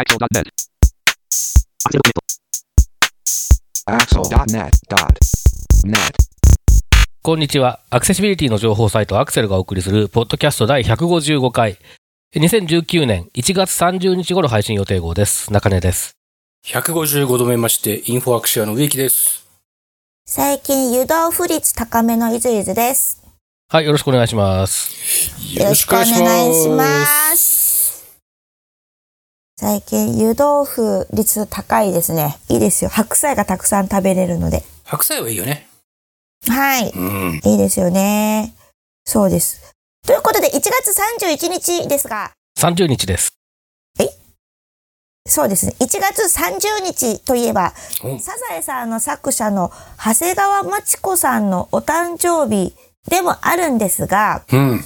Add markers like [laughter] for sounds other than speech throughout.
Axel.net. Axel.net.net. こんにちは。アクセシビリティの情報サイトアクセルがお送りする、ポッドキャスト第155回。2019年1月30日頃配信予定号です。中根です。155度目まして、インフォアクシアの植木です。最近湯豆腐率高めのいずいずです。はい、よろしくお願いします。よろしくお願いします。最近湯豆腐率高いですね。いいですよ。白菜がたくさん食べれるので。白菜はいいよね。はい。うん。いいですよね。そうです。ということで、1月31日ですが、30日です。そうですね。1月30日といえば、おサザエさんの作者の長谷川町子さんのお誕生日でもあるんですが、うん。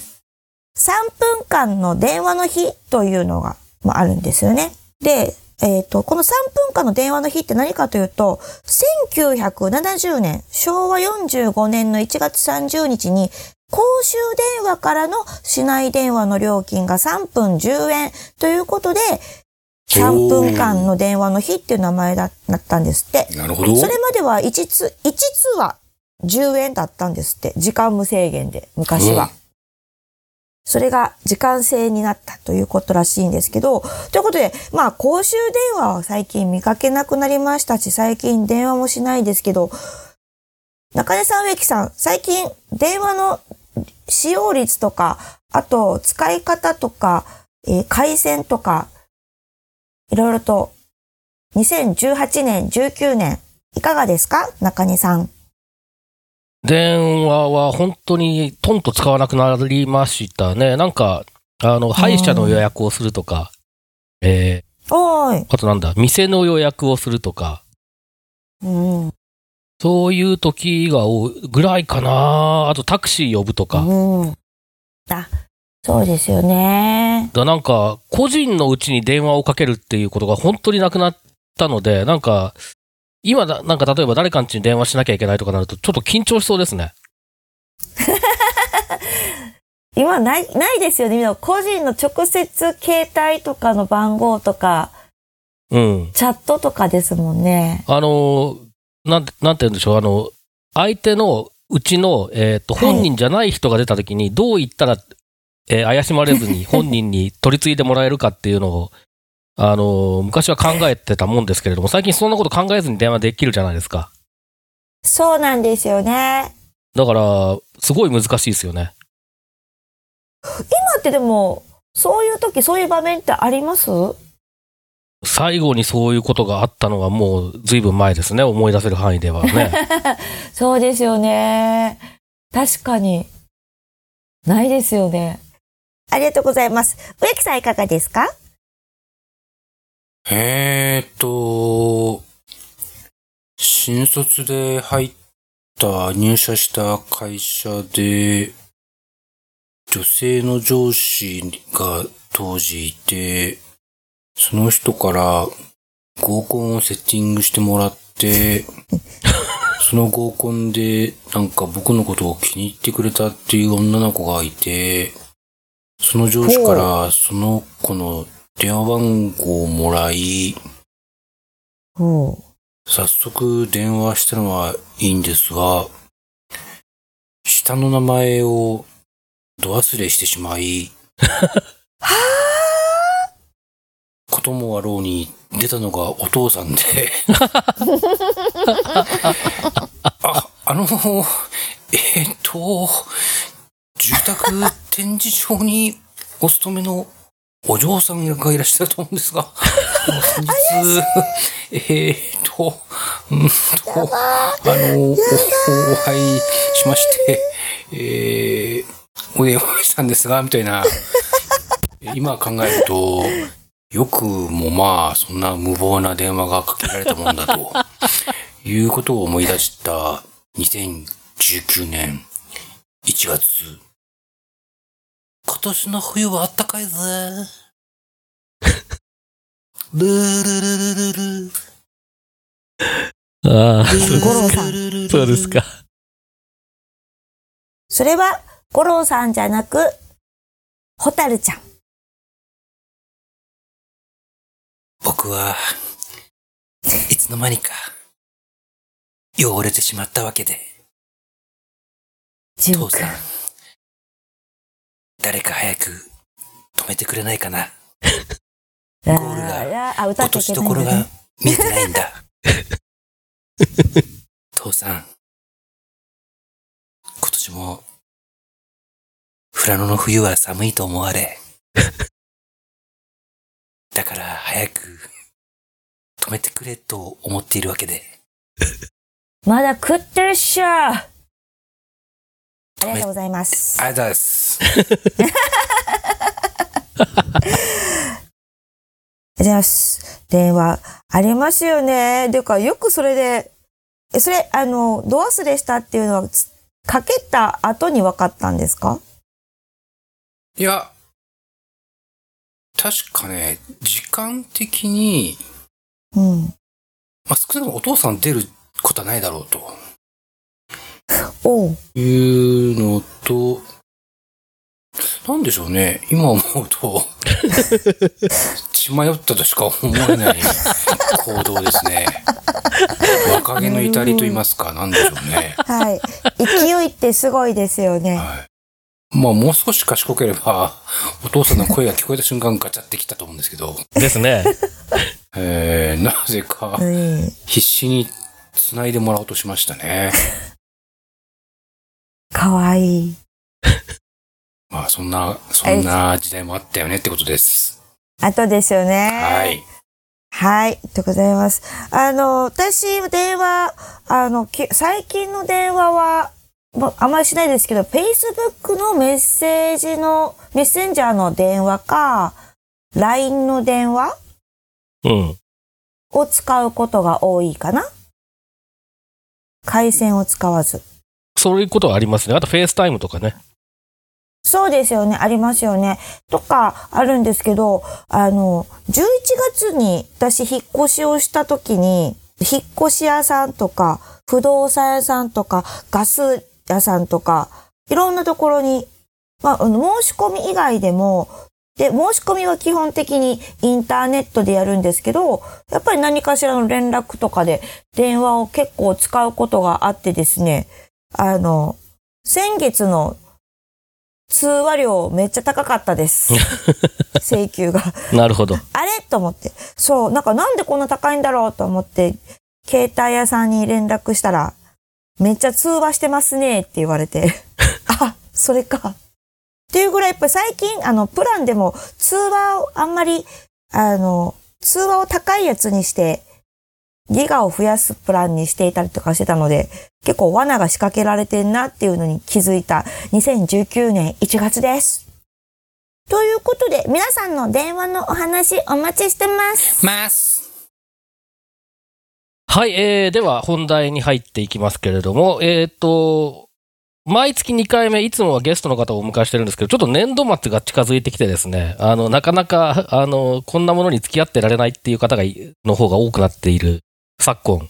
3分間の電話の日というのが、まあ、あるんですよね。で、えっ、と、この3分間の電話の日って何かというと、1970年、昭和45年の1月30日に、公衆電話からの市内電話の料金が3分10円ということで、3分間の電話の日っていう名前だなったんですって。なるほど。それまでは1通、1通は10円だったんですって。時間無制限で、昔は。うんそれが時間制になったということらしいんですけど、ということで、まあ公衆電話は最近見かけなくなりましたし、最近電話もしないですけど、中根さん、植木さん、最近電話の使用率とか、あと使い方とか、えー回線とか、いろいろと2018年、19年、いかがですか？中根さん。電話は本当にトンと使わなくなりましたね。なんか、あの、歯医者の予約をするとか、えおーあとなんだ、店の予約をするとか、うん。そういう時が多いぐらいかな。あとタクシー呼ぶとか。うん。あ、そうですよね。だなんか、個人のうちに電話をかけるっていうことが本当になくなったので、なんか、今だ、なんか例えば誰かんちに電話しなきゃいけないとかなると、ちょっと緊張しそうですね。[laughs] 今ない、ないですよね。みんな個人の直接携帯とかの番号とか、うん。チャットとかですもんね。あの、なんて、なんて言うんでしょう、あの、相手のうちの、えっ、と、はい本人じゃない人が出た時に、どう言ったら、えー怪しまれずに本人に取り継いでもらえるかっていうのを、あの、昔は考えてたもんですけれども、最近そんなこと考えずに電話できるじゃないですか。そうなんですよね。だから、すごい難しいですよね。今ってでも、そういう時、そういう場面ってあります？最後にそういうことがあったのがもう随分前ですね、思い出せる範囲ではね。[laughs] そうですよね。確かに。ないですよね。ありがとうございます。植木さんいかがですか？えーっと、新卒で入った、入社した会社で、女性の上司が当時いて、その人から合コンをセッティングしてもらって、[laughs] その合コンでなんか僕のことを気に入ってくれたっていう女の子がいて、その上司からその子の電話番号をもらい、お早速電話したのはいいんですが、下の名前をど忘れしてしまい、こともあろうに出たのがお父さんで、[laughs] あ、あの、えーっと、住宅展示場にお勤めのお嬢さんがいらっしゃると思うんですが、先日、えーっと、うんと、あの、お、お会いしまして、えー、お電話したんですが、みたいな、[laughs] 今考えると、よくもまあ、そんな無謀な電話がかけられたもんだと、いうことを思い出した2019年1月。今年の冬はあったかいぜ。[laughs] ルールルルルル。ああ、五郎さん。そうですか。それは、五郎さんじゃなく、ホタルちゃん。僕は、いつの間にか、汚れてしまったわけで、父さん、誰か早く止めてくれないかな。[laughs] ラゴールが落としどころが。見えてないんだ。[laughs] 父さん、今年も、富良野の冬は寒いと思われ、[laughs] だから早く止めてくれと思っているわけで、まだ食ってるっしょありがとうございます。ありがとうございます。ありがとうございます。電話ありますよね。でか、よくそれで、えそれ、あの、ド忘れしたっていうのは、つかけた後に分かったんですか？いや、確かね、時間的に、うん。まあ、少なくともお父さん出ることはないだろうと。いうのと、なんでしょうね。今思うと、[laughs] 血迷ったとしか思えない行動ですね。若気の至りと言いますか、なんでしょうね。はい。勢いってすごいですよね。はい。まあ、もう少し賢ければ、お父さんの声が聞こえた瞬間ガチャってきたと思うんですけど、ですね。[laughs] えー、なぜかう、ん。必死に繋いでもらおうとしましたね。かわいい。[laughs] まあ、そんな、そんな時代もあったよねってことです。あとですよね。はい。はい。とございます。あの、私、電話、あの、き最近の電話は、まあまりしないですけど、Facebook のメッセージの、メッセンジャーの電話か、LINE の電話うん。を使うことが多いかな回線を使わず。そういうことはありますね。あと、フェイスタイムとかね。そうですよね。ありますよね。とか、あるんですけど、あの、11月に私引っ越しをした時に、引っ越し屋さんとか、不動産屋さんとか、ガス屋さんとか、いろんなところに、まあ、申し込み以外でも、で、申し込みは基本的にインターネットでやるんですけど、やっぱり何かしらの連絡とかで電話を結構使うことがあってですね、あの、先月の通話料めっちゃ高かったです。[laughs] 請求が。なるほど。[laughs] あれ？と思って。そう、なんかなんでこんな高いんだろうと思って、携帯屋さんに連絡したら、めっちゃ通話してますねって言われて、[laughs] あ、それか。っていうぐらい、やっぱり最近、あの、プランでも通話をあんまり、あの、通話を高いやつにして、ギガを増やすプランにしていたりとかしてたので、結構罠が仕掛けられてんなっていうのに気づいた2019年1月です。ということで、皆さんの電話のお話お待ちしてます。ます。はい、えー、では本題に入っていきますけれども、えっ、と、毎月2回目、いつもはゲストの方をお迎えしてるんですけど、ちょっと年度末が近づいてきてですね、あの、なかなか、あの、こんなものに付き合ってられないっていう方が、の方が多くなっている昨今、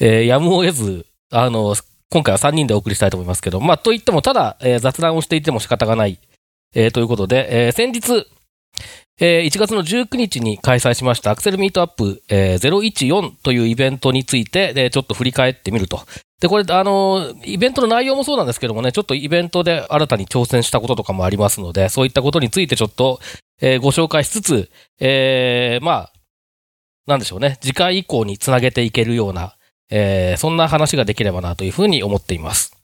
えーやむを得ず、あの、今回は3人でお送りしたいと思いますけど、まあ、といっても、ただ、えー雑談をしていても仕方がない、えーということで、えー先日、えー1月の19日に開催しましたアクセルミートアップ、えー014というイベントについて、でちょっと振り返ってみると。で、これ、あのーイベントの内容もそうなんですけどもね、ちょっとイベントで新たに挑戦したこととかもありますので、そういったことについてちょっと、えーご紹介しつつ、えーまあ、なんでしょうね、次回以降につなげていけるような、えーそんな話ができればなというふうに思っています。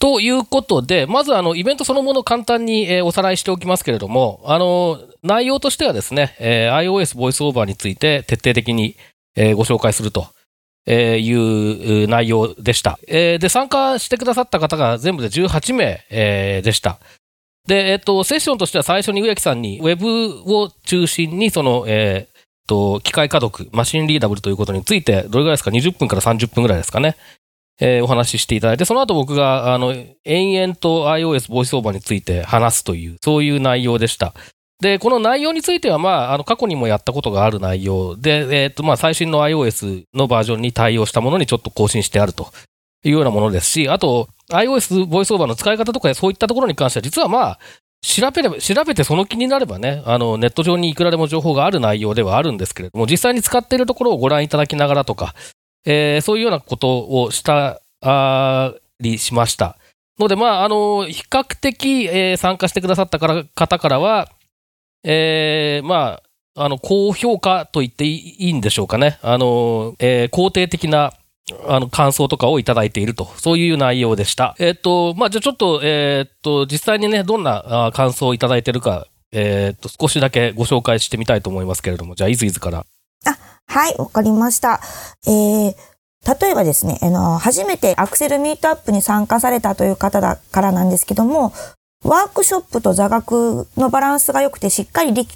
ということで、まずあの、イベントそのものを簡単に、えーおさらいしておきますけれども、あの、内容としてはですね、えー iOS ボイスオーバーについて徹底的に、えーご紹介すると。えいう内容でした。えーで、参加してくださった方が全部で18名、えーでした。で、えっ、と、セッションとしては最初に植木さんに、ウェブを中心に、その、えーと、機械可読、マシンリーダブルということについて、どれぐらいですか ?20 分から30分ぐらいですかね。えーお話ししていただいて、その後僕が、あの、延々と iOS ボイスオーバーについて話すという、そういう内容でした。で、この内容については、まあ、あの、過去にもやったことがある内容で、えっ、と、まあ、最新の iOS のバージョンに対応したものにちょっと更新してあるというようなものですし、あと、iOS ボイスオーバーの使い方とかそういったところに関しては、実はまあ、調べれば、調べてその気になればね、あの、ネット上にいくらでも情報がある内容ではあるんですけれども、実際に使っているところをご覧いただきながらとか、えーそういうようなことをしたりしました。ので、まあ、あの、比較的、えー参加してくださったから方からは、えーまあ、あの、高評価と言っていいんでしょうかね。あの、え肯定的な、あの、感想とかをいただいていると、そういう内容でした。えっ、と、まあ、じゃあちょっと、えっ、と、実際にね、どんな感想をいただいているか、えっ、と、少しだけご紹介してみたいと思いますけれども、じゃあ、いずいずから。あはい、わかりました。えー、例えばですね、あの、初めてアクセルミートアップに参加されたという方だからなんですけども、ワークショップと座学のバランスが良くてしっかり理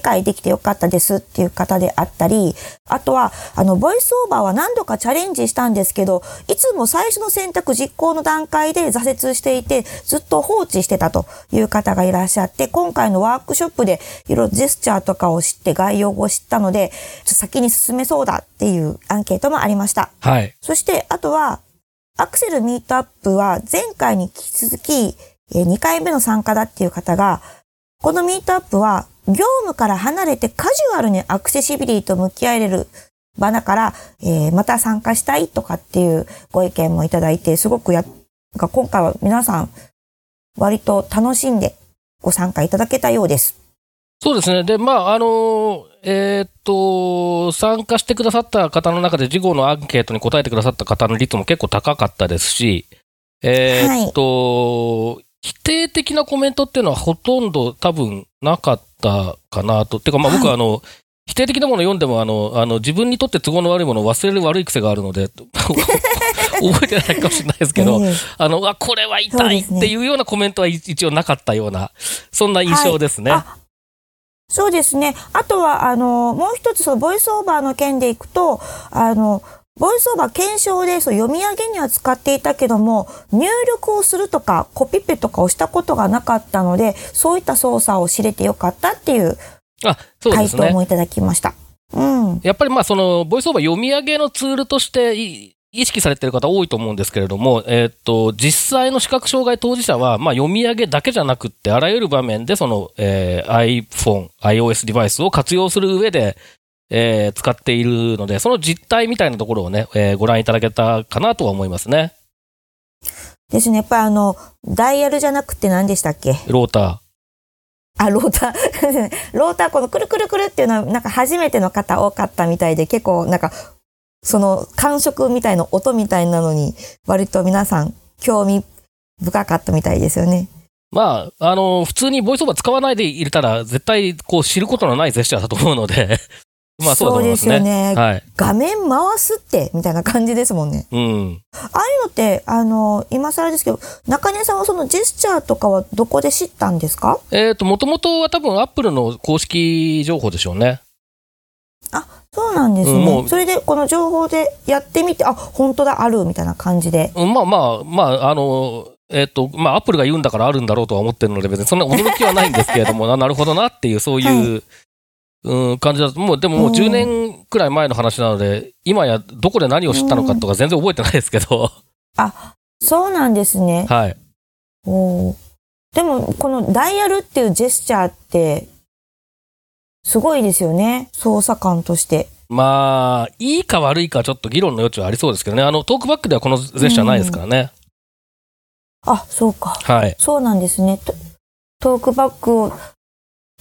解できてよかったですっていう方であったり、あとは、あの、ボイスオーバーは何度かチャレンジしたんですけど、いつも最初の選択実行の段階で挫折していて、ずっと放置してたという方がいらっしゃって、今回のワークショップでいろいろジェスチャーとかを知って概要を知ったので、先に進めそうだっていうアンケートもありました。はい。そして、あとは、アクセルミートアップは前回に引き続き、え2回目の参加だっていう方が、このミートアップは業務から離れてカジュアルにアクセシビリティと向き合えれる場だから、えーまた参加したいとかっていうご意見もいただいて、すごくや、今回は皆さん割と楽しんでご参加いただけたようです。そうですね。で、まあ、あの、えーっと、参加してくださった方の中で、事後のアンケートに答えてくださった方の率も結構高かったですし、えーっと、否定的なコメントっていうのはほとんど多分なかったかなと。てか、まあ僕はあの、否定的なもの読んでも、あの、あの、自分にとって都合の悪いものを忘れる悪い癖があるので、[laughs] 覚えてないかもしれないですけど、ええあの、あ、これは痛いっていうようなコメントは一応なかったような、そんな印象ですね。あそうですね。あとは、あの、もう一つ、その、ボイスオーバーの件でいくと、あの、ボイスオーバー検証でそう読み上げには使っていたけども、入力をするとか、コピペとかをしたことがなかったので、そういった操作を知れてよかったっていう。回答もいただきました。うん。やっぱりまあその、ボイスオーバー読み上げのツールとしてい意識されてる方多いと思うんですけれども、えーっと、実際の視覚障害当事者は、まあ読み上げだけじゃなくって、あらゆる場面でその、えー iPhone、iOS デバイスを活用する上で、えー使っているので、その実態みたいなところをね、えーご覧いただけたかなとは思いますね。ですね。やっぱりあの、ダイヤルじゃなくて何でしたっけ？ロータあ、ローター。[laughs] ローター、このくるくるくるっていうのは、なんか初めての方多かったみたいで、結構なんか、その感触みたいな音みたいなのに、割と皆さん興味深かったみたいですよね。ー。まあ、あの、普通にボイスオーバー使わないで入れたら、絶対こう知ることのないジェスチャーだと思うので、まあそうだと思いますね。そうですよねはい。画面回すって、みたいな感じですもんね。うん。ああいうのって、あの、今更ですけど、中根さんはそのジェスチャーとかはどこで知ったんですか？えっ、と、もともとは多分アップルの公式情報でしょうね。そうなんですね。うんそれで、この情報でやってみて、あ、本当だ、ある、みたいな感じで。うんまあまあ、まあ、あの、えっ、と、まあ、アップルが言うんだからあるんだろうとは思ってるので、別にそんな驚きはないんですけれども、[laughs] ななるほどなっていう、そういう、うん、感じだと、もう、でももううん10年くらい前の話なので、今やどこで何を知ったのかとか全然覚えてないですけど、そうなんですね。はい。おーでも、このダイヤルっていうジェスチャーって、すごいですよね。操作感として。まあ、いいか悪いかちょっと議論の余地はありそうですけどね。あの、トークバックではこのジェスチャーないですからね。あ、そうか。はい。そうなんですね。トトークバックを、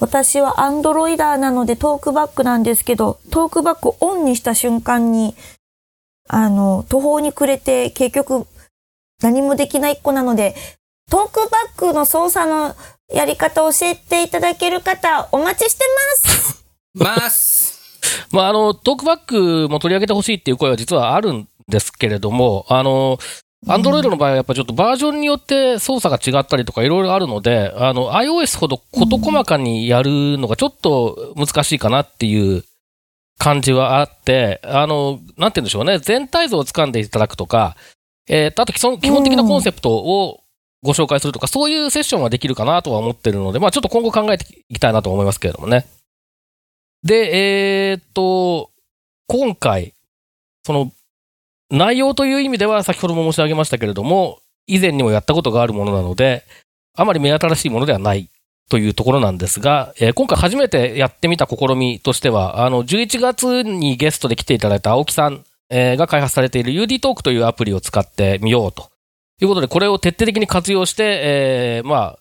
私はアンドロイダーなのでトークバックなんですけど、トークバックをオンにした瞬間に、あの、途方に暮れて結局何もできない子なので、トークバックの操作のやり方を教えていただける方お待ちしてます。ます。まあ、あの、トークバックも取り上げてほしいっていう声は実はあるんですけれども、あの、アンドロイドの場合はやっぱちょっとバージョンによって操作が違ったりとかいろいろあるので、あの、iOS ほど事細かにやるのがちょっと難しいかなっていう感じはあって、あの、なんて言うんでしょうね、全体像を掴んでいただくとか、えーあと基本基本的なコンセプトをご紹介するとか、そういうセッションはできるかなとは思ってるので、まあちょっと今後考えていきたいなと思いますけれどもね。で、えっと、今回、その、内容という意味では先ほども申し上げましたけれども、以前にもやったことがあるものなので、あまり目新しいものではないというところなんですが、えー今回初めてやってみた試みとしては、あの、11月にゲストで来ていただいた青木さん、えーが開発されている UD トークというアプリを使ってみようということで、これを徹底的に活用して、えーまあ、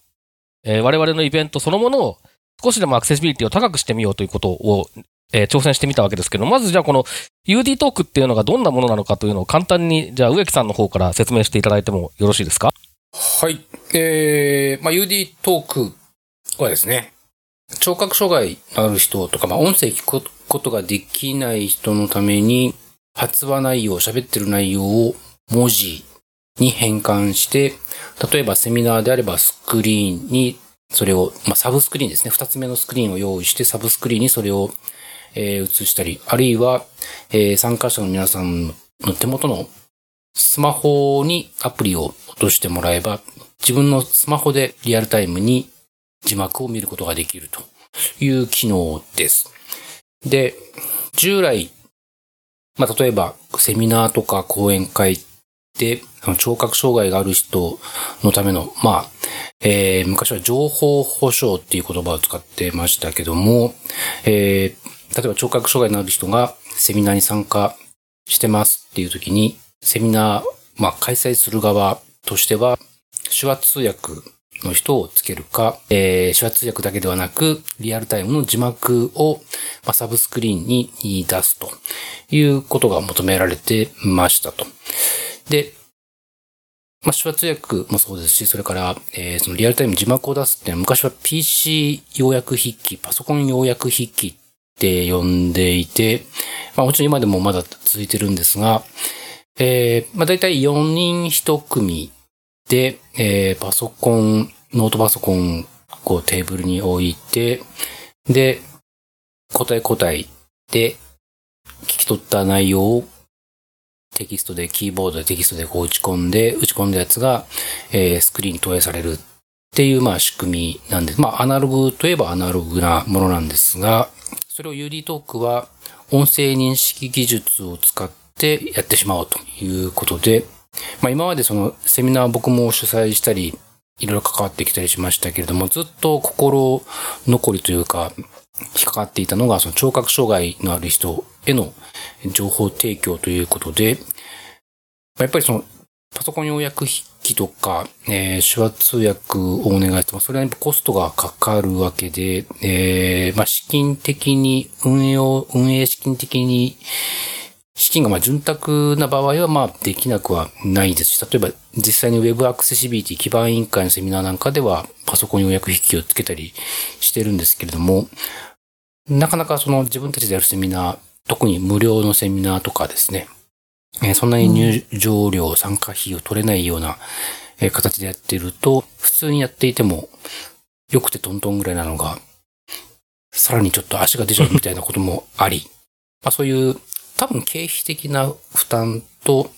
えー我々のイベントそのものを少しでもアクセシビリティを高くしてみようということを、えー挑戦してみたわけですけど、まずじゃあこの UD トークっていうのがどんなものなのかというのを簡単に、じゃあ植木さんの方から説明していただいてもよろしいですか？はい。えー、まあ、UD トークはですね、聴覚障害のある人とか、まあ、音声聞くことができない人のために、発話内容、喋ってる内容を文字に変換して、例えばセミナーであればスクリーンに、それを、まあ、サブスクリーンですね。二つ目のスクリーンを用意して、サブスクリーンにそれを、えー映したり、あるいは、えー参加者の皆さんの手元のスマホにアプリを落としてもらえば、自分のスマホでリアルタイムに字幕を見ることができるという機能です。で、従来、まあ、例えばセミナーとか講演会で、聴覚障害がある人のための、まあ、えー昔は情報保障っていう言葉を使ってましたけども、えー例えば聴覚障害のある人がセミナーに参加してますっていう時に、セミナー、まあ、開催する側としては、手話通訳の人をつけるか、えー手話通訳だけではなく、リアルタイムの字幕を、まあ、サブスクリーンに出すということが求められてましたと。で、まあ、手話通訳もそうですし、それから、えーそのリアルタイム字幕を出すっていうのは昔は PC 要約筆記、パソコン要約筆記って呼んでいて、まあもちろん今でもまだ続いてるんですが、えー、まあ大体4人1組で、えー、パソコン、ノートパソコンをテーブルに置いて、で、答え答えで聞き取った内容をテキストで、キーボードでテキストでこう打ち込んで、打ち込んだやつが、えースクリーンに投影されるっていう、まあ仕組みなんで、まあアナログといえばアナログなものなんですが、それを UD トークは音声認識技術を使ってやってしまおうということで、まあ今までそのセミナー僕も主催したり、いろいろ関わってきたりしましたけれども、ずっと心残りというか、引っかかっていたのが、その聴覚障害のある人への情報提供ということで、やっぱりその、パソコン要約筆記とか、えー手話通訳をお願いしても、それはコストがかかるわけで、えーまあ資金的に、運営を、運営資金的に、資金がまあ潤沢な場合はまあできなくはないですし、例えば実際に Web アクセシビリティ基盤委員会のセミナーなんかではパソコン要約筆記をつけたりしてるんですけれども、なかなかその自分たちでやるセミナー、特に無料のセミナーとかですね、えーそんなに入場料、参加費を取れないような、えー形でやっていると、普通にやっていても、良くてトントンぐらいなのが、さらにちょっと足が出ちゃうみたいなこともあり、[laughs] まあそういう多分経費的な負担と、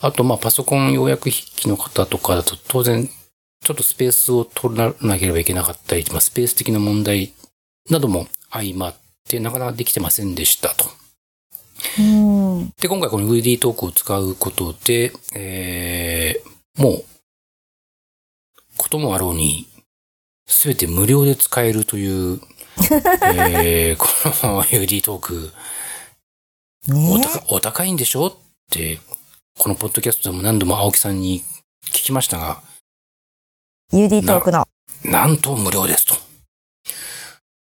あとまあパソコン要約筆記の方とかだと当然ちょっとスペースを取らなければいけなかったり、まあスペース的な問題なども相まってなかなかできてませんでしたと。うん。で、今回この VD トークを使うことで、えー、もう、こともあろうに、すべて無料で使えるという、[laughs] えー、この UD トーク、おね高お高いんでしょって、このポッドキャストでも何度も青木さんに聞きましたが、UD トークの。なんと無料ですと。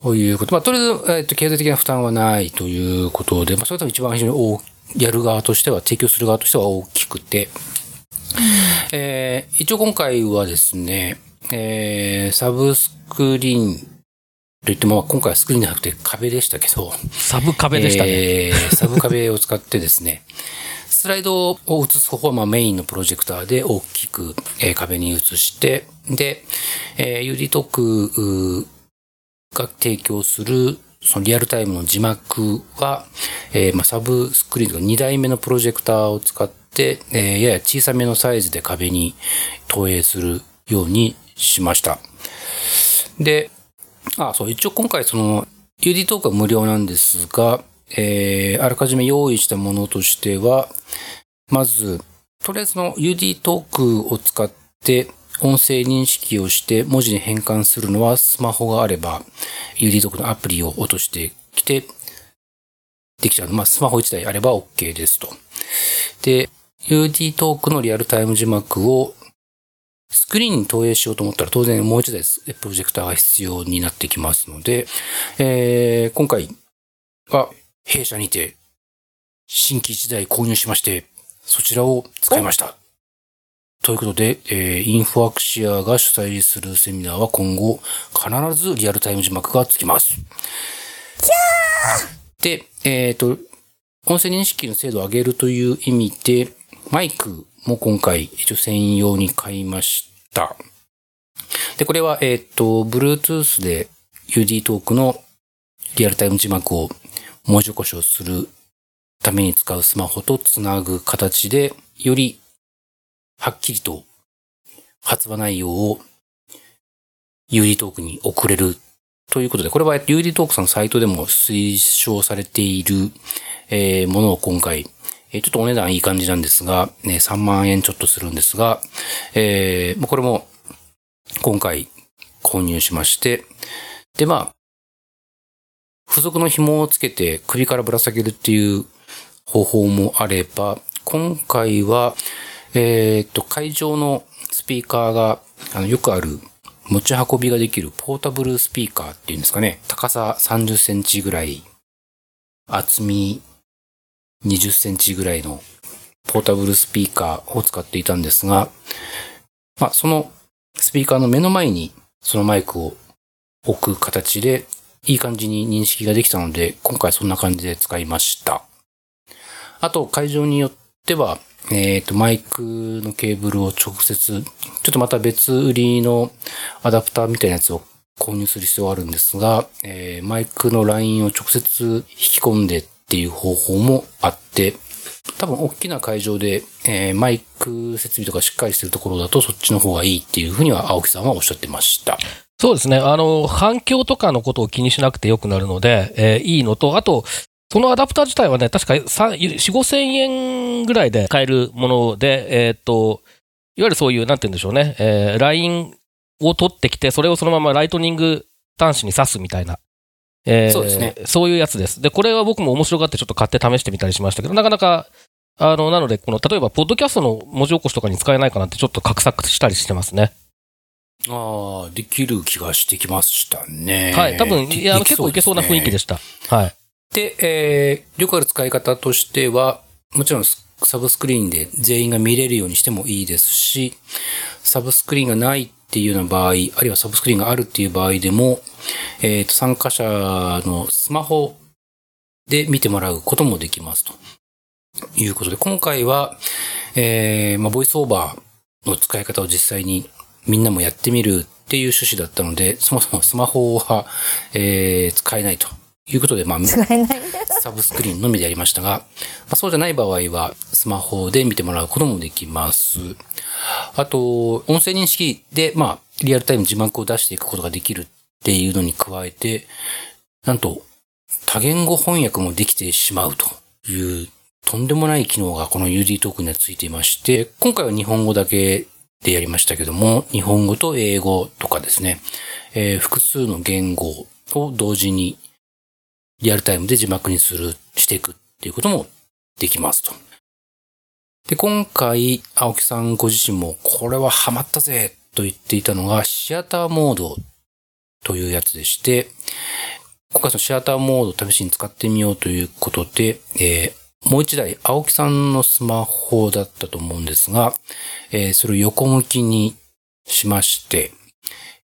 ということ。まあ、とりあえず、えっと、経済的な負担はないということで、まあ、それ多分一番非常に大やる側としては、提供する側としては大きくて、えー一応今回はですね、えーサブスクリーンといっても、まあ今回はスクリーンじゃなくて壁でしたけど、サブ壁でしたね。えーサブ壁を使ってですね、[laughs] スライドを映す方法はまあメインのプロジェクターで大きく、えー壁に映して、で、えー UD トークが提供するそのリアルタイムの字幕は、えーまあ、サブスクリーンとか2台目のプロジェクターを使って、えーやや小さめのサイズで壁に投影するようにしました。で、あ、そう、一応今回その、UD トークは無料なんですが、えー、あらかじめ用意したものとしては、まず、とりあえずの UD トークを使って音声認識をして文字に変換するのはスマホがあれば、UD トークのアプリを落としてきて、できちゃう。まあ、スマホ1台あれば OK ですと。で、UD トークのリアルタイム字幕をスクリーンに投影しようと思ったら当然もう一台プロジェクターが必要になってきますので、えー、今回は弊社にて新規1台購入しまして、そちらを使いました。ということで、えー、インフォアクシアが主催するセミナーは今後必ずリアルタイム字幕がつきます。で、えっ、ー、と、音声認識の精度を上げるという意味で、マイクも今回一応専用に買いました。で、これは、えっ、ー、と、Bluetooth で UD トークのリアルタイム字幕を文字起こしをするために使うスマホとつなぐ形で、よりはっきりと発話内容を UD トークに送れるということで、これは UD トークさんのサイトでも推奨されている、ものを今回ちょっとお値段いい感じなんですが、ね、3万円ちょっとするんですが、これも今回購入しまして、で、まあ、付属の紐をつけて首からぶら下げるっていう方法もあれば、今回は、えっ、と、会場のスピーカーが、あの、よくある持ち運びができるポータブルスピーカーっていうんですかね。高さ30センチぐらい、厚み20センチぐらいのポータブルスピーカーを使っていたんですが、まあ、そのスピーカーの目の前にそのマイクを置く形でいい感じに認識ができたので、今回そんな感じで使いました。あと、会場によっては、えっ、ー、と、マイクのケーブルを直接、ちょっとまた別売りのアダプターみたいなやつを購入する必要があるんですが、えー、マイクのラインを直接引き込んでっていう方法もあって、多分大きな会場で、えー、マイク設備とかしっかりしてるところだとそっちの方がいいっていうふうには青木さんはおっしゃってました。そうですね。あの、反響とかのことを気にしなくてよくなるので、えー、いいのと、あと、そのアダプター自体はね、確か4、5千円ぐらいで買えるもので、えっ、ー、と、いわゆるそういう、なんて言うんでしょうね、えー、ラインを取ってきて、それをそのままライトニング端子に挿すみたいなえー、そうですね。そういうやつです。で、これは僕も面白がってちょっと買って試してみたりしましたけど、なかなか、あの、なので、この、例えば、ポッドキャストの文字起こしとかに使えないかなってちょっと画策したりしてますね。ああ、できる気がしてきましたね。はい。多分、いや、結構いけそうな雰囲気でした。はい。で、えー、よくある使い方としては、もちろんサブスクリーンで全員が見れるようにしてもいいですし、サブスクリーンがないっていうような場合、あるいはサブスクリーンがあるっていう場合でも、え、ー、と、参加者のスマホで見てもらうこともできますと。いうことで、今回は、えー、まあ、ボイスオーバーの使い方を実際にみんなもやってみるっていう趣旨だったので、そもそもスマホは、えー、使えないと。いうことで、まあ、サブスクリーンのみでやりましたが、まあ、そうじゃない場合は、スマホで見てもらうこともできます。あと、音声認識で、まあ、リアルタイム字幕を出していくことができるっていうのに加えて、なんと、多言語翻訳もできてしまうという、とんでもない機能がこの UD トークにはついていまして、今回は日本語だけでやりましたけども、日本語と英語とかですね、えー、複数の言語を同時にリアルタイムで字幕にする、していくっていうこともできますと。で、今回、青木さんご自身も、これはハマったぜと言っていたのが、シアターモードというやつでして、今回そのシアターモードを試しに使ってみようということで、えー、もう一台、青木さんのスマホだったと思うんですが、えー、それを横向きにしまして、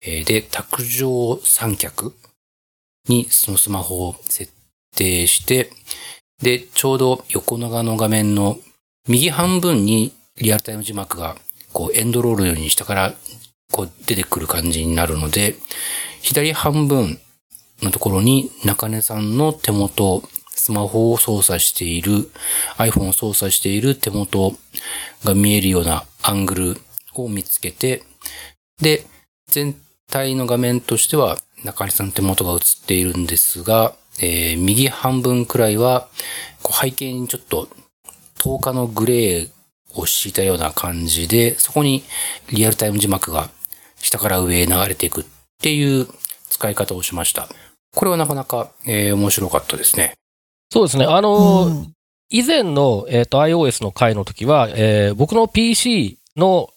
えー、で、卓上三脚にそのスマホを設定して、で、ちょうど横長の画面の右半分にリアルタイム字幕がこうエンドロールのように下からこう出てくる感じになるので、左半分のところに中根さんの手元、スマホを操作している、iPhone を操作している手元が見えるようなアングルを見つけて、で、全体の画面としては中根さんの手元が映っているんですが、えー、右半分くらいは、こう背景にちょっと10日のグレーを敷いたような感じで、そこにリアルタイム字幕が下から上へ流れていくっていう使い方をしました。これはなかなか、えー、面白かったですね。そうですね。あの、うん以前の、えっ、と、iOS の回の時は、えー僕の PC の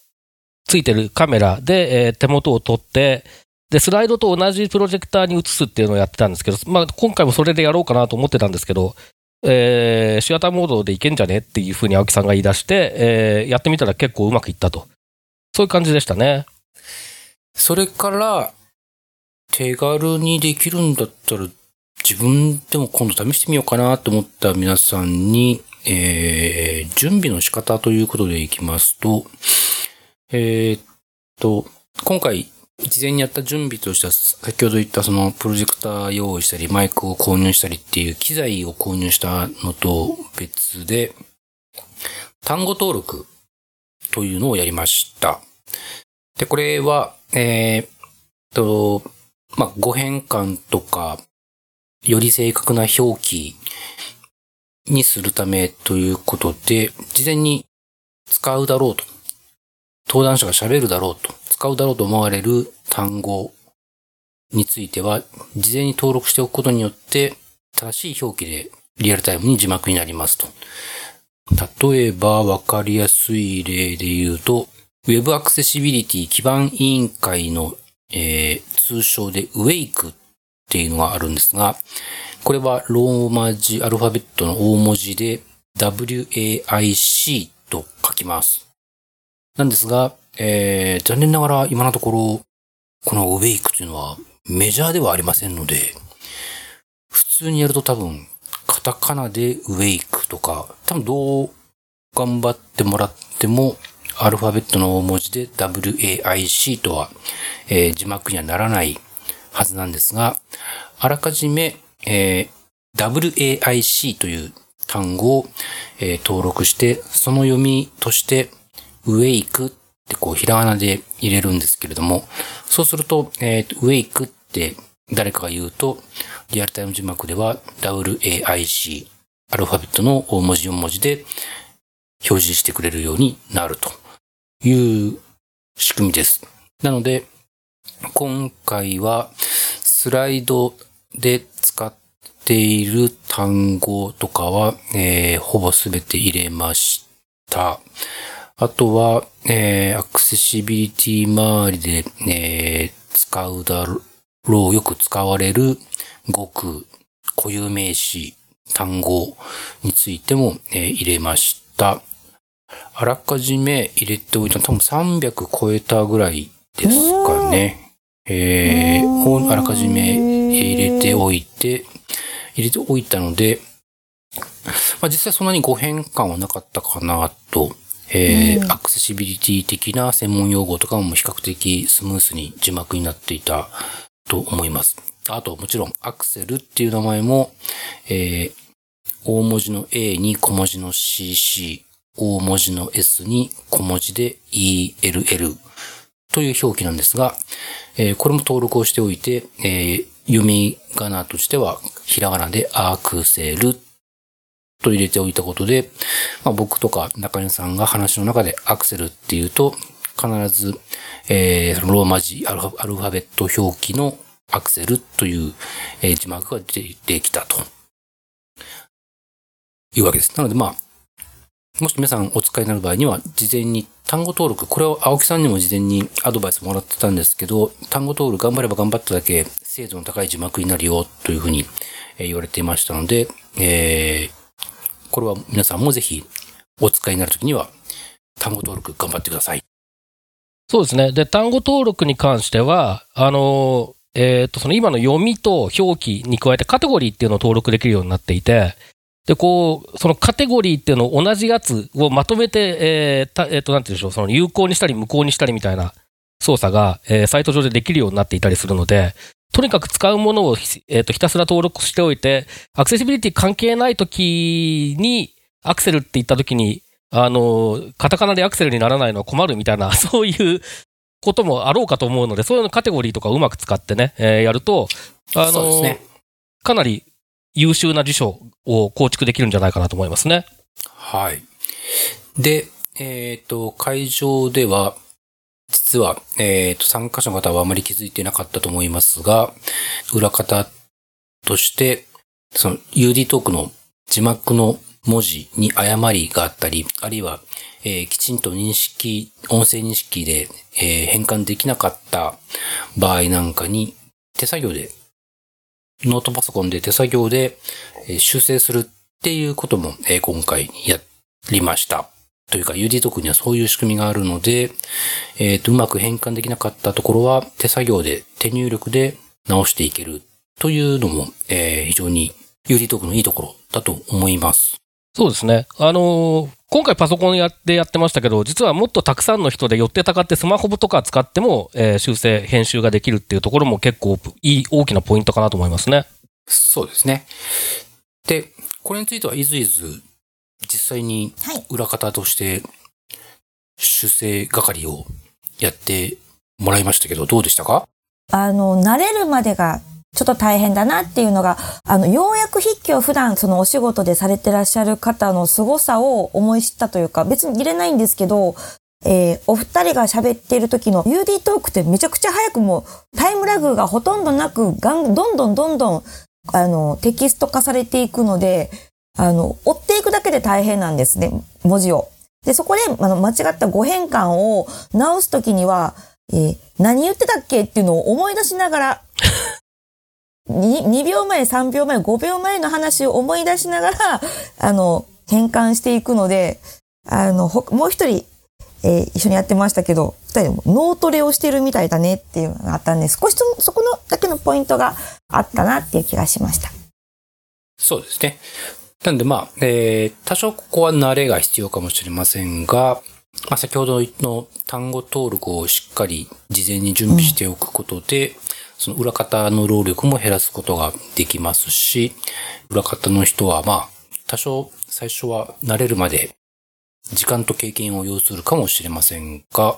ついてるカメラで、えー手元を撮って、で、スライドと同じプロジェクターに映すっていうのをやってたんですけど、まあ、今回もそれでやろうかなと思ってたんですけど、えーシアターモードでいけんじゃねっていうふうに青木さんが言い出して、えーやってみたら結構うまくいったと。そういう感じでしたね。それから、手軽にできるんだったら、自分でも今度試してみようかなと思った皆さんに、えー、準備の仕方ということでいきますと、えーっと、今回、事前にやった準備としては、先ほど言ったそのプロジェクター用意したり、マイクを購入したりっていう機材を購入したのと別で、単語登録というのをやりました。で、これは、えーっと、まあ、語変換とか、より正確な表記にするためということで、事前に使うだろうと、登壇者が喋るだろうと、使うだろうと思われる単語については、事前に登録しておくことによって、正しい表記でリアルタイムに字幕になりますと。例えば、わかりやすい例で言うと、Web アクセシビリティ基盤委員会の、えー通称で WAKE っていうのがあるんですが、これはローマ字アルファベットの大文字で WAIC と書きます。なんですが、えー残念ながら今のところ、この WAKE というのはメジャーではありませんので、普通にやると多分、カタカナで WAKE とか、多分どう頑張ってもらっても、アルファベットの大文字で WAIC とは、えー字幕にはならないはずなんですが、あらかじめ、えー WAIC という単語を、えー登録して、その読みとして、wake ってこう、ひらがなで入れるんですけれども、そうすると、えー wake って誰かが言うと、リアルタイム字幕では WAIC、アルファベットの大文字4文字で表示してくれるようになるという仕組みです。なので、今回はスライドで使っている単語とかは、えーほぼすべて入れました。あとは、えーアクセシビリティ周りで、えー使うだろう、よく使われる語句、固有名詞、単語についても、えー入れました。あらかじめ入れておいた多分300超えたぐらいですかね。えーをあらかじめ入れておいて、入れておいたので、まあ、実際そんなにご変換はなかったかなと、えーうんアクセシビリティ的な専門用語とかも比較的スムースに字幕になっていたと思います。あと、もちろん、アクセルっていう名前も、えー大文字の A に小文字の CC、大文字の S に小文字で ELL という表記なんですが、えーこれも登録をしておいて、えー読み仮名としては、ひらがなでアクセルと入れておいたことで、まあ、僕とか中根さんが話の中でアクセルっていうと、必ず、えーそのローマ字アルファベット表記のアクセルという、えー字幕が出てきたと。いうわけです。なのでまあ、もし皆さんお使いになる場合には、事前に単語登録、これを青木さんにも事前にアドバイスもらってたんですけど、単語登録頑張れば頑張っただけ精度の高い字幕になるよというふうに言われていましたので、えーこれは皆さんもぜひお使いになるときには単語登録頑張ってください。そうですね。で、単語登録に関しては、あの、えっ、と、その今の読みと表記に加えてカテゴリーっていうのを登録できるようになっていて、で、こう、そのカテゴリーっていうのを同じやつをまとめて、えーえっ、と、なんて言うんでしょう、その有効にしたり無効にしたりみたいな操作が、えーサイト上でできるようになっていたりするので、とにかく使うものをひ、えーとひたすら登録しておいて、アクセシビリティ関係ない時に、アクセルって言った時に、あの、カタカナでアクセルにならないのは困るみたいな、[laughs] そういうこともあろうかと思うので、そういうのカテゴリーとかをうまく使ってね、えーやると、あの、ね。かなり優秀な辞書を構築できるんじゃないかなと思いますね。はい。で、えっ、と、会場では、実は、えっ、と、参加者の方はあまり気づいてなかったと思いますが、裏方として、その UD トークの字幕の文字に誤りがあったり、あるいは、えーきちんと認識、音声認識で、えー変換できなかった場合なんかに、手作業で、ノートパソコンで手作業で、えー修正するっていうことも、え今回やりました。というか、UD トークにはそういう仕組みがあるので、えっ、と、うまく変換できなかったところは、手作業で、手入力で直していけるというのも、えー非常に UD トークのいいところだと思います。そうですね。あのー今回パソコンやってやってましたけど、実はもっとたくさんの人で寄ってたかってスマホとか使っても、えー修正、編集ができるっていうところも結構いい、大きなポイントかなと思いますね。そうですね。で、これについてはいずいず、実際にはい。裏方として、修正係をやってもらいましたけど、どうでしたか？あの、慣れるまでがちょっと大変だなっていうのが、あの、ようやく筆記を普段そのお仕事でされてらっしゃる方の凄さを思い知ったというか、別に入れないんですけど、えーお二人が喋っている時の UD トークってめちゃくちゃ早くもうタイムラグがほとんどなく、どんどんどんどん、あの、テキスト化されていくので、あの、追っていくだけで大変なんですね、文字を。で、そこで、あの、間違った語変換を直すときには、えー何言ってたっけっていうのを思い出しながら、[laughs] に 2, 秒前、3秒前、5秒前の話を思い出しながら、あの、変換していくので、あの、もう一人、えー一緒にやってましたけど、二人も脳トレをしてるみたいだねっていうのがあったんで、少しそこのだけのポイントがあったなっていう気がしました。そうですね。なんでまあ、えー、多少ここは慣れが必要かもしれませんが、まあ先ほどの単語登録をしっかり事前に準備しておくことで、その裏方の労力も減らすことができますし、裏方の人はまあ、多少最初は慣れるまで時間と経験を要するかもしれませんが、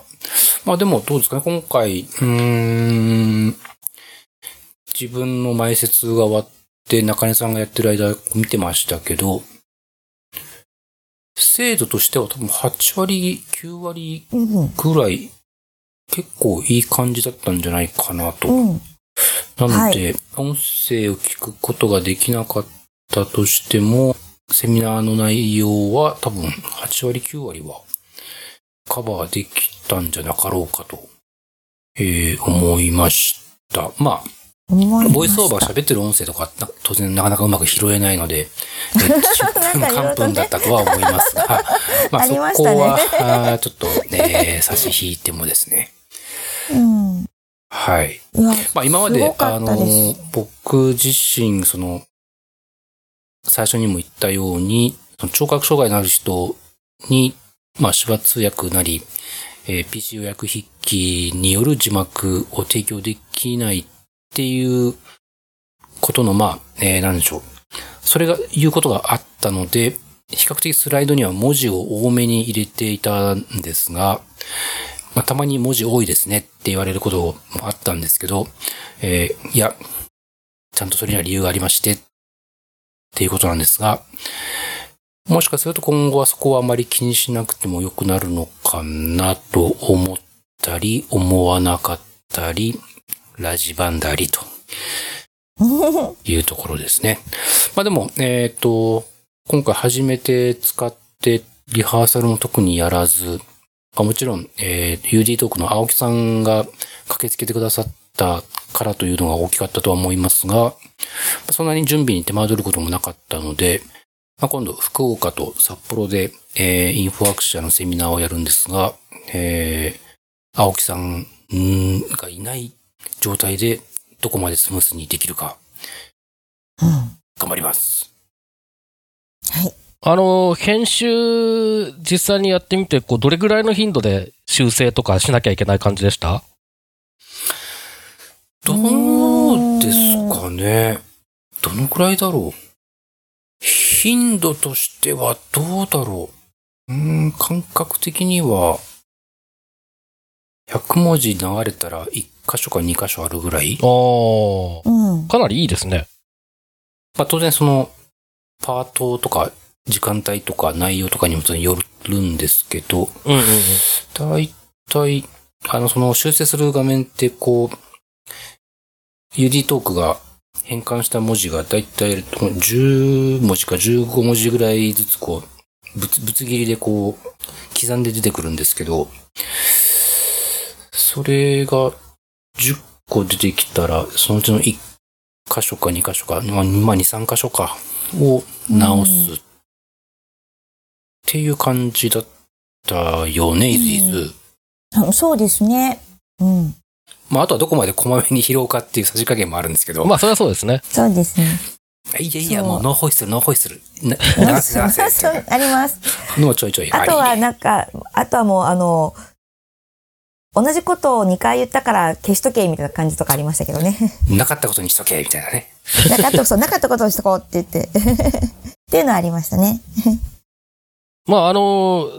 まあでもどうですかね、今回、うーん、自分の前説が終わって中根さんがやってる間見てましたけど、精度としては多分8割、9割。ぐらい結構いい感じだったんじゃないかなと。うん。なのはで、音声を聞くことができなかったとしても、セミナーの内容は多分8割9割はカバーできたんじゃなかろうかと、えー思いました。まあ、ボイスオーバー喋ってる音声とかな当然なかなかうまく拾えないので、え10分なんかいろいろ間とね分だったとは思いますが、[laughs] まああそこは、ちょっと、ね、[laughs] 差し引いてもですね。うん。はい。まあ今ますであの、僕自身、その、最初にも言ったように、聴覚障害のある人に、まあ手話通訳なり、えー PC 予約筆記による字幕を提供できないっていうことの、まあ、えー、なんでしょう。それが、いうことがあったので、比較的スライドには文字を多めに入れていたんですが、まあ、たまに文字多いですねって言われることもあったんですけど、えーいや、ちゃんとそれには理由がありまして、っていうことなんですが、もしかすると今後はそこはあまり気にしなくても良くなるのかなと思ったり、思わなかったり、ラジバンダリというところですね。まあでも、えっ、と、今回初めて使ってリハーサルも特にやらず、あもちろん、えー UD トークの青木さんが駆けつけてくださったからというのが大きかったとは思いますが、まあそんなに準備に手間取ることもなかったので、まあ、今度福岡と札幌で、えーインフォアクシャのセミナーをやるんですが、えー青木さんんがいない状態でどこまでスムースにできるかうん。頑張ります。はい。あの、編集、実際にやってみて、こう、どれぐらいの頻度で修正とかしなきゃいけない感じでした？どうですかね。どのくらいだろう。頻度としてはどうだろう。うーん、感覚的には、100文字流れたら1箇所か2箇所あるぐらい？ああ、うん。かなりいいですね。まあ当然その、パートとか時間帯とか内容とかにもよるんですけど、うんうんうん。だいたい、あの、その修正する画面ってこう、UD トークが変換した文字がだいたい10文字か15文字ぐらいずつこう、ぶつ、ぶつ切りでこう、刻んで出てくるんですけど、それが10個出てきたら、そのうちの1箇所か2箇所か、まあ2、3箇所か、を直すっていう感じだったよね、イズイズ。あそうですね。うん。まあ、あとはどこまでこまめに拾うかっていうさじ加減もあるんですけど。まあ、それはそうですね。そうですね。いやいや、もう no whistle、no whistle。[laughs] あります。のをちょいちょい。あとはいなんか、あとはもうあの、同じことを2回言ったから消しとけみたいな感じとかありましたけどね。なかったことにしとけ、みたいなね。なかった、そう、なかったことをしとこうって言って。[laughs] っていうのはありましたね。まあ、あの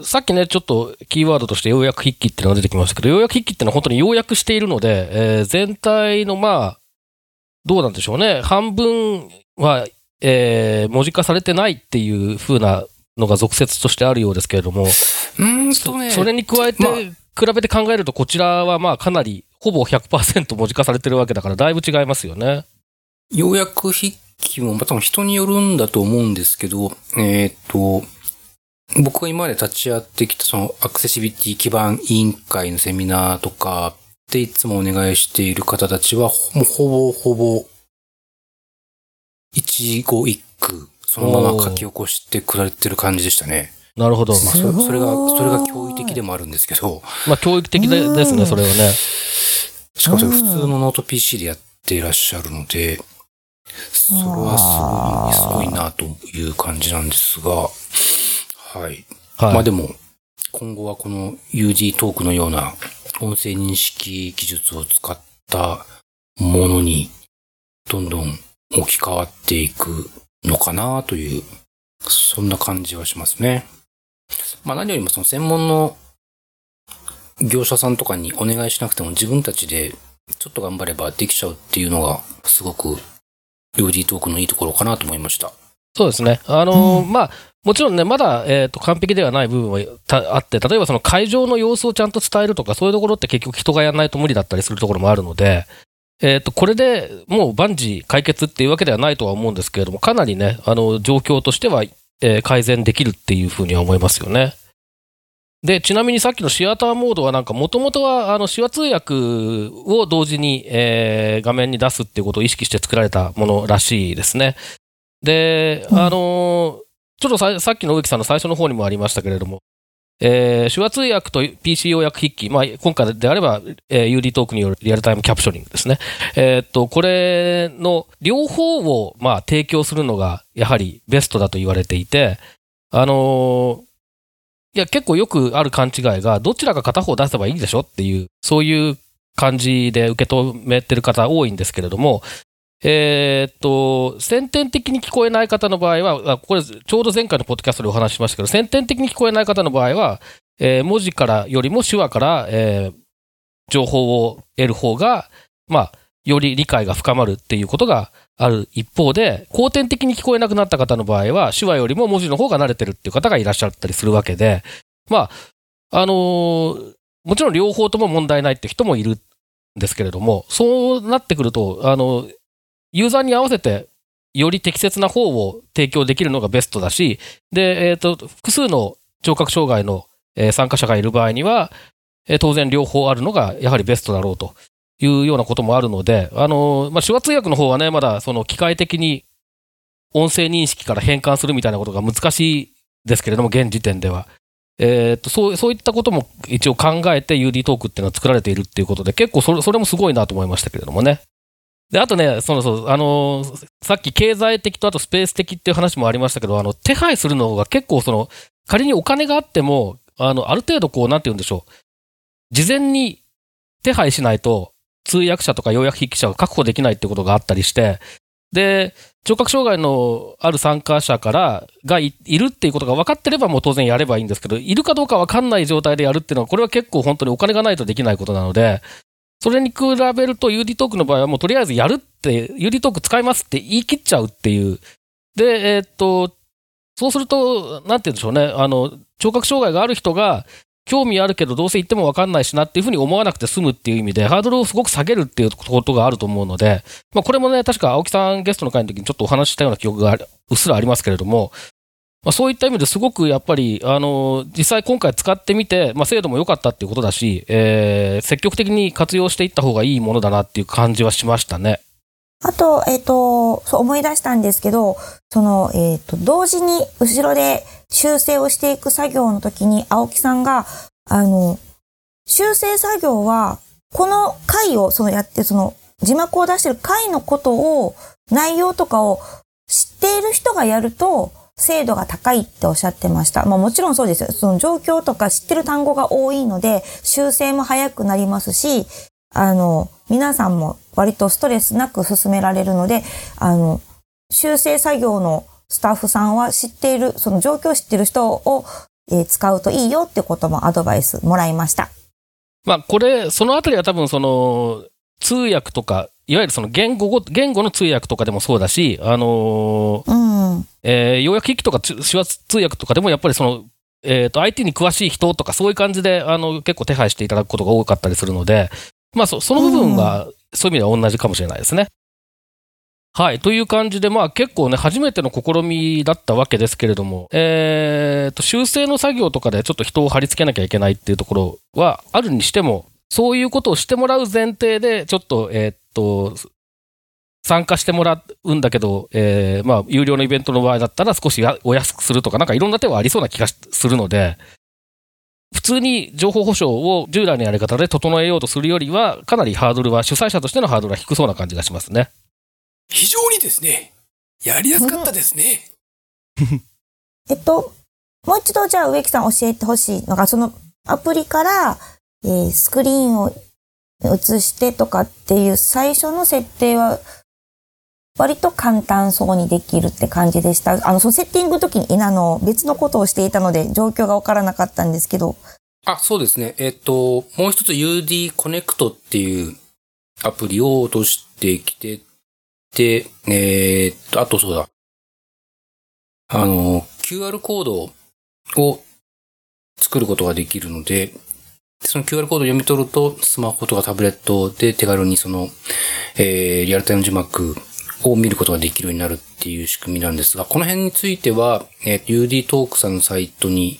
ーさっきね、ちょっとキーワードとして、ようやく筆記っていうのが出てきましたけど、ようやく筆記っていうのは本当に要約しているので、えー全体の、まあ、どうなんでしょうね。半分は、えー文字化されてないっていう風なのが俗説としてあるようですけれども、うーんとね。それに加えて、まあ比べて考えると、こちらはまあかなり、ほぼ100%文字化されてるわけだから、だいぶ違いますよね。ようやく筆記も、まあ、多分人によるんだと思うんですけど、えーっと、僕が今まで立ち会ってきたそのアクセシビティ基盤委員会のセミナーとかでいつもお願いしている方たちは、もうほぼほぼ、一語一句、そのまま書き起こしてくれてる感じでしたね。なるほど。まあ、そそれが、それが驚異的でもあるんですけど、まあ、驚異的でですね、うんそれはね。しかもそれ普通のノート PC でやっていらっしゃるので、それはすごい、すごいなという感じなんですが、はい。はい。まあでも、今後はこの UD トークのような音声認識技術を使ったものに、どんどん置き換わっていくのかなという、そんな感じはしますね。まあ何よりもその専門の業者さんとかにお願いしなくても自分たちでちょっと頑張ればできちゃうっていうのがすごく UD トークのいいところかなと思いました。そうですね。あのーまあ、もちろんね、まだ、えっ、と、完璧ではない部分はあって、例えばその会場の様子をちゃんと伝えるとか、そういうところって結局人がやらないと無理だったりするところもあるので、えっ、と、これでもう万事解決っていうわけではないとは思うんですけれども、かなりね、あの、状況としては、えー改善できるっていうふうには思いますよね。で、ちなみにさっきのシアターモードはなんか、もともとは、あの、手話通訳を同時に、えー画面に出すっていうことを意識して作られたものらしいですね。で、うんあのーちょっとささっきの植木さんの最初の方にもありましたけれども、えー手話通訳と PC 要約筆記、まあ、今回であれば、えー UD トークによるリアルタイムキャプショニングですね。えーっと、これの両方を、まあ、提供するのが、やはりベストだと言われていて、あのーいや、結構よくある勘違いが、どちらか片方出せばいいでしょっていう、そういう感じで受け止めてる方多いんですけれども、えっと、先天的に聞こえない方の場合は、これ、ちょうど前回のポッドキャストでお話ししましたけど、先天的に聞こえない方の場合は、えー文字からよりも手話から、えー情報を得る方が、まあ、より理解が深まるっていうことがある一方で、後天的に聞こえなくなった方の場合は、手話よりも文字の方が慣れてるっていう方がいらっしゃったりするわけで、まあ、あのーもちろん両方とも問題ないって人もいるんですけれども、そうなってくると、あの、ユーザーに合わせて、より適切な方を提供できるのがベストだし、で、えっ、と、複数の聴覚障害の、参加者がいる場合には、当然両方あるのがやはりベストだろうというようなこともあるので、あのまあ、手話通訳の方はね、まだその機械的に音声認識から変換するみたいなことが難しいですけれども、現時点では。えーっと、そう、そういったことも一応考えて UD トークっていうのは作られているっていうことで、結構それ、それもすごいなと思いましたけれどもね。で、あとね、その、そう、あのーさっき経済的とあとスペース的っていう話もありましたけど、あの、手配するのが結構その、仮にお金があっても、あの、ある程度こう、なんて言うんでしょう。事前に手配しないと、通訳者とか要約筆記者が確保できないってことがあったりして、で、聴覚障害のある参加者からがいいるっていうことが分かってればもう当然やればいいんですけど、いるかどうか分かんない状態でやるっていうのは、これは結構本当にお金がないとできないことなので、それに比べると UD トークの場合はもうとりあえずやるって、UD トーク使いますって言い切っちゃうっていう。で、えーっと、そうすると、なんて言うんでしょうね、あの、聴覚障害がある人が、興味あるけど、どうせ行っても分かんないしなっていうふうに思わなくて済むっていう意味で、ハードルをすごく下げるっていうことがあると思うので、まあ、これもね、確か青木さんゲストの会の時にちょっとお話ししたような記憶がうっすらありますけれども、まあ、そういった意味ですごくやっぱり、あの、実際今回使ってみて、まあ、精度も良かったっていうことだし、えー、積極的に活用していった方がいいものだなっていう感じはしましたね。あと、えっ、と、そう思い出したんですけど、その、えっ、と、同時に後ろで修正をしていく作業の時に、青木さんが、あの、修正作業は、この回をそのやって、その字幕を出してる回のことを、内容とかを知っている人がやると、精度が高いっておっしゃってました。まあもちろんそうですよ。その状況とか知ってる単語が多いので、修正も早くなりますし、あの、皆さんも割とストレスなく進められるので、あの、修正作業のスタッフさんは知っている、その状況を知っている人を、えー、使うといいよってこともアドバイスもらいました。まあこれ、そのあたりは多分その、通訳とか、いわゆるその言語言語の通訳とかでもそうだし、あのー、うん、えー、要約筆記とか手話通訳とかでもやっぱりその、えっ、ー、と、IT に詳しい人とかそういう感じで、あの、結構手配していただくことが多かったりするので、まあそ、その部分は、そういう意味では同じかもしれないですね。はい。という感じで、まあ結構ね、初めての試みだったわけですけれども、えー、と、修正の作業とかでちょっと人を貼り付けなきゃいけないっていうところはあるにしても、そういうことをしてもらう前提で、ちょっと、えー、っと、参加してもらうんだけど、えー、まあ、有料のイベントの場合だったら少しお安くするとか、なんかいろんな手はありそうな気がするので、普通に情報保障を従来のやり方で整えようとするよりは、かなりハードルは、主催者としてのハードルは低そうな感じがしますね。非常にですね、やりやすかったですね。[laughs] えっと、もう一度じゃあ植木さん教えてほしいのが、そのアプリから、えー、スクリーンを映してとかっていう最初の設定は、割と簡単そうにできるって感じでした。あの、そのセッティングの時に、あの、別のことをしていたので、状況がわからなかったんですけど。あ、そうですね。えっ、と、もう一つ UD コネクトっていうアプリを落としてきてて、えっと、あとそうだ。あの、QR コードを作ることができるので、その QR コードを読み取ると、スマホとかタブレットで手軽にその、えー、リアルタイム字幕を見ることができるようになるっていう仕組みなんですが、この辺については、えー、UD トークさんのサイトに、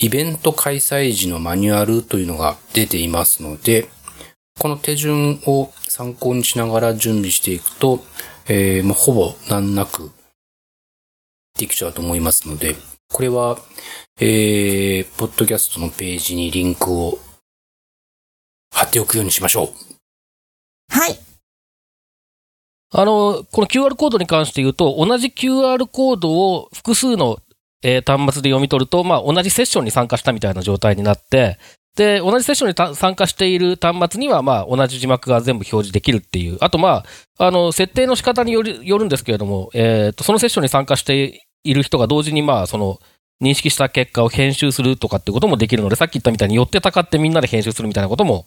イベント開催時のマニュアルというのが出ていますので、この手順を参考にしながら準備していくと、えー、まあ、ほぼ難なくできちゃうと思いますので、これは、えー、ポッドキャストのページにリンクを貼っておくようにしましょう。はい。あの、この QR コードに関して言うと、同じ QR コードを複数の、えー、端末で読み取ると、まあ、同じセッションに参加したみたいな状態になって、で、同じセッションに参加している端末には、まあ、同じ字幕が全部表示できるっていう。あと、まあ、あの、設定の仕方によるよるんですけれども、えっ、ー、と、そのセッションに参加している人が同時に、まあ、その、認識した結果を編集するとかってこともできるので、さっき言ったみたいに寄ってたかってみんなで編集するみたいなことも、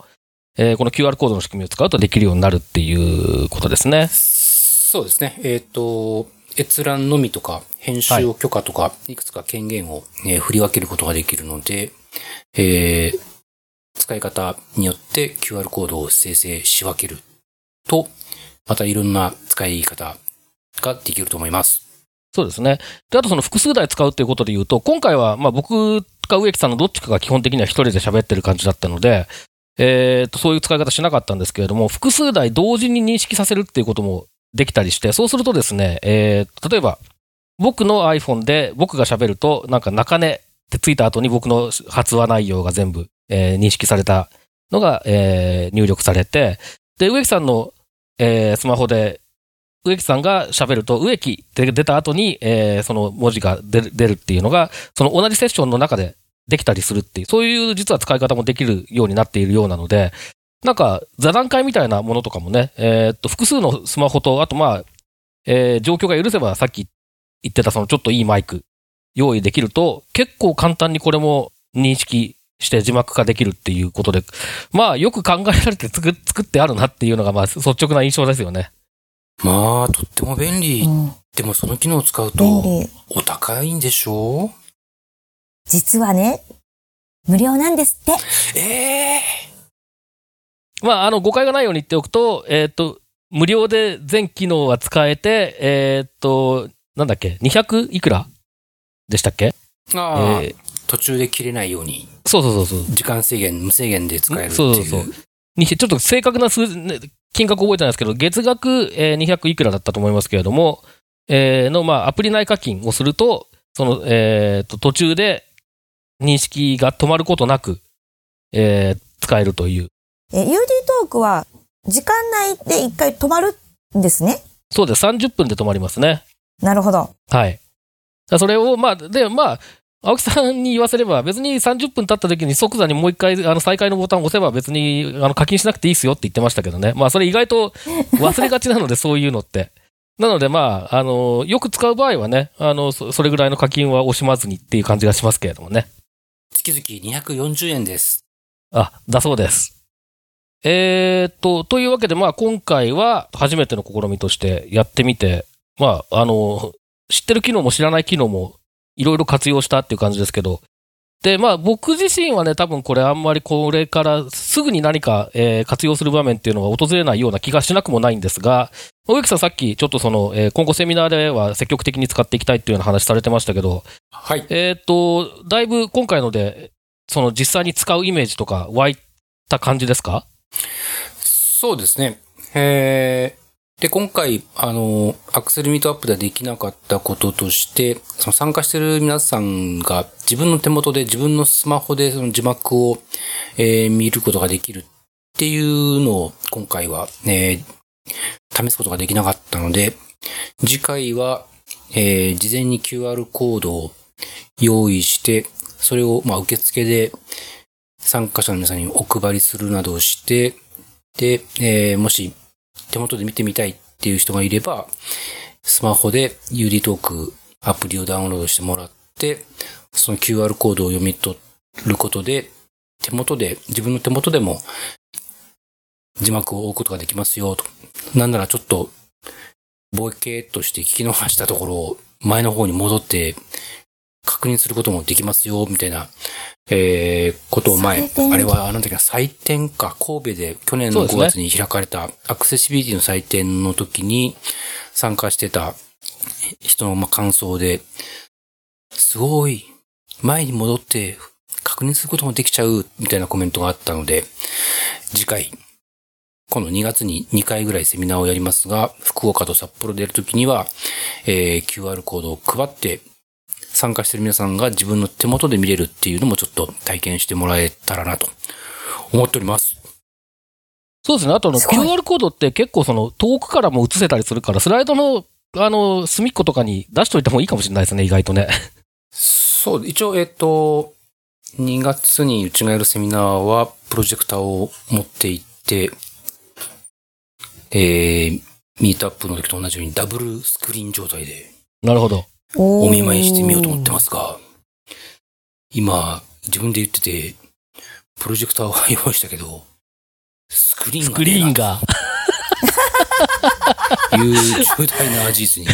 えー、この QR コードの仕組みを使うとできるようになるっていうことですね。そうですね。えっ、ー、と、閲覧のみとか、編集を許可とか、いくつか権限を、ね、振り分けることができるので、えー、使い方によって QR コードを生成し分けると、またいろんな使い方ができると思います。そうですね。で、あとその複数台使うということで言うと、今回は、まあ僕か植木さんのどっちかが基本的には一人で喋ってる感じだったので、えっ、と、そういう使い方しなかったんですけれども、複数台同時に認識させるっていうこともできたりして、そうするとですね、えー、例えば、僕の iPhone で僕が喋ると、なんか中根ってついた後に僕の発話内容が全部、えー、認識されたのが、えー、入力されて、で、植木さんの、えー、スマホで、植木さんが喋ると、植木って出た後に、えー、その文字が出る出るっていうのが、その同じセッションの中でできたりするっていう、そういう実は使い方もできるようになっているようなので、なんか座談会みたいなものとかもね、えー、っと、複数のスマホと、あとまあ、えー、状況が許せばさっき言ってたそのちょっといいマイク用意できると、結構簡単にこれも認識して字幕化できるっていうことで、まあよく考えられて作ってあるなっていうのがまあ率直な印象ですよね。まあ、とっても便利。うん。でもその機能を使う便と、利。お高いんでしょ？実はね、無料なんですって。ええまあ、あの、誤解がないように言っておくと、えっ、と、無料で全機能は使えて、えっ、と、なんだっけ ?200 いくら？でしたっけ？ああ、えー途中で切れないように、そうそうそうそう。時間制限、無制限で使えるっていう。そうそうそうにちょっと正確な数字、ね金額覚えてないですけど、月額、えー200いくらだったと思いますけれども、えーの、まあ、アプリ内課金をすると、その、えーと、途中で認識が止まることなく、えー使えるという。え、UD トークは、時間内で一回止まるんですね？そうです。30分で止まりますね。なるほど。はい。それを、まあ、で、まあ、青木さんに言わせれば、別に30分経った時に即座にもう一回、あの、再開のボタンを押せば別に、あの、課金しなくていいですよって言ってましたけどね。まあ、それ意外と忘れがちなので、[laughs] そういうのって。なので、まあ、あの、よく使う場合はね、あの、そそれぐらいの課金は惜しまずにっていう感じがしますけれどもね。月々240円です。あ、だそうです。えーっと、というわけで、まあ、今回は初めての試みとしてやってみて、まあ、あの、知ってる機能も知らない機能もいろいろ活用したっていう感じですけど、で、まあ、僕自身はね、多分これあんまりこれからすぐに何か、えー活用する場面っていうのが訪れないような気がしなくもないんですが、植木さんさっきちょっとその、えー今後セミナーでは積極的に使っていきたいっていうような話されてましたけど、はい。えーっと、だいぶ今回ので、その実際に使うイメージとか湧いた感じですか？そうですね。えー、で、今回、あの、アクセルミートアップではできなかったこととして、その参加している皆さんが自分の手元で自分のスマホでその字幕を、えー見ることができるっていうのを今回は、えー試すことができなかったので、次回は、えー事前に QR コードを用意して、それを、まあ、受付で参加者の皆さんにお配りするなどをして、で、えーもし手元で見てみたいっていう人がいれば、スマホで UD トークアプリをダウンロードしてもらって、その QR コードを読み取ることで、手元で、自分の手元でも字幕を置くことができますよと。なんならちょっと、ボケとして聞き逃したところを前の方に戻って確認することもできますよ、みたいな、えー、ことを前、あれは、なんだっけな、祭典か、神戸で去年の5そうです月に開かれたアクセシビリティの祭典の時に参加してた人のまあ感想で、すごい、前に戻って確認することもできちゃう、みたいなコメントがあったので、次回、今度2月に2回ぐらいセミナーをやりますが、福岡と札幌でやるときには、えー QR コードを配って、参加してる皆さんが自分の手元で見れるっていうのもちょっと体験してもらえたらなと思っております。そうですね。あとあの、QR コードって結構その、遠くからも映せたりするから、スライドの、あの、隅っことかに出しといてもいいかもしれないですね、意外とね。そう、一応、えっ、と、2月にうちがやるセミナーは、プロジェクターを持って行って、えー、ミートアップの時と同じようにダブルスクリーン状態でなるほど。おお見舞いしてみようと思ってますが、今、自分で言ってて、プロジェクターは用意したけど、スクリーンスクリーンが。と [laughs] いう重大な事実に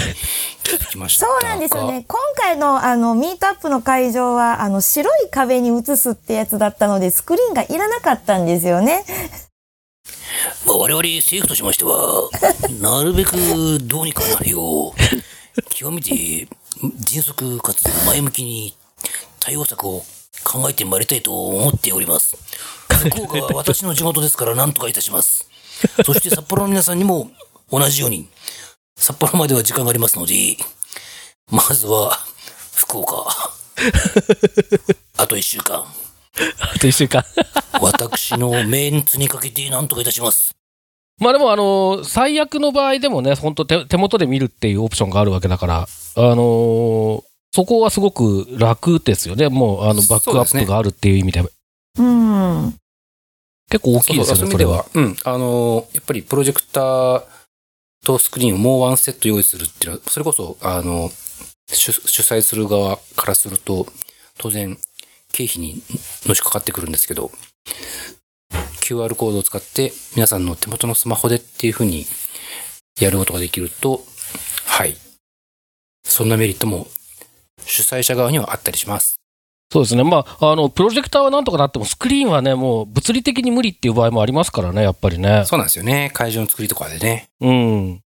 気づきましたが。[laughs] そうなんですよね。今回のあの、ミートアップの会場は、あの、白い壁に映すってやつだったので、スクリーンがいらなかったんですよね。まあ、我々政府としましては、なるべくどうにかなるよう、極めて迅速かつ前向きに対応策を考えてまいりたいと思っております。福岡は私の地元ですから何とかいたします。[laughs] そして札幌の皆さんにも同じように、札幌までは時間がありますので、まずは福岡。あと一週間。[laughs] あと一週間。私のメンツにかけて何とかいたします。まあでもあの、最悪の場合でもね、本当手手元で見るっていうオプションがあるわけだから、あのーそこはすごく楽ですよね。もう、あの、バックアップがあるっていう意味で。うん。結構大きいですよね、それは。そうん。あの、やっぱりプロジェクターとスクリーンをもうワンセット用意するっていうのは、それこそ、あの、主主催する側からすると、当然、経費にのしかかってくるんですけど、QR コードを使って皆さんの手元のスマホでっていうふうにやることができると、はい。そんなメリットも主催者側にはあったりします。そうですね。まあ、あの、プロジェクターはなんとかなっても、スクリーンはね、もう物理的に無理っていう場合もありますからね、やっぱりね。そうなんですよね。会場の作りとかでね。うん。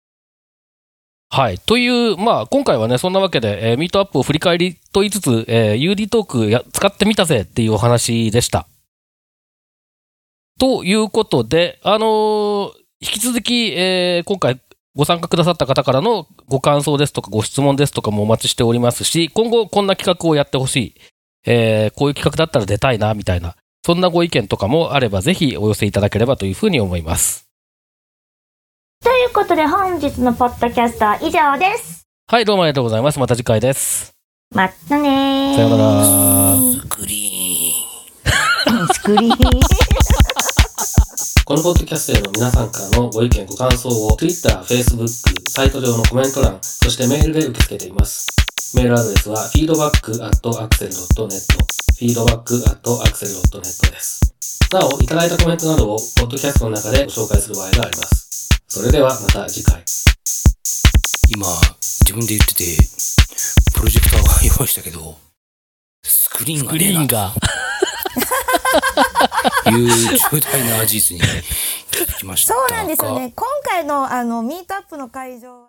はい。という、まあ、今回はね、そんなわけで、えーミートアップを振り返りと言いつつ、えー UD トークや使ってみたぜっていうお話でした。ということで、あのー引き続き、えー今回ご参加くださった方からのご感想ですとかご質問ですとかもお待ちしておりますし、今後こんな企画をやってほしい、えーこういう企画だったら出たいな、みたいな、そんなご意見とかもあればぜひお寄せいただければというふうに思います。ということで本日のポッドキャストは以上です。はい、どうもありがとうございます。また次回です。またねー。さようなら。スクリーン。スクリーン。このポッドキャストへの皆さんからのご意見、ご感想を Twitter、Facebook、サイト上のコメント欄、そしてメールで受け付けています。メールアドレスは feedback.axel.net feedback.axel.net です。なお、いただいたコメントなどをポッドキャストの中でご紹介する場合があります。それではまた次回。今、自分で言ってて、プロジェクターは用意したけど、スクリーンがねえなが。という重大な事実に気づきましたそうなんですよね。今回のあの、ミートアップの会場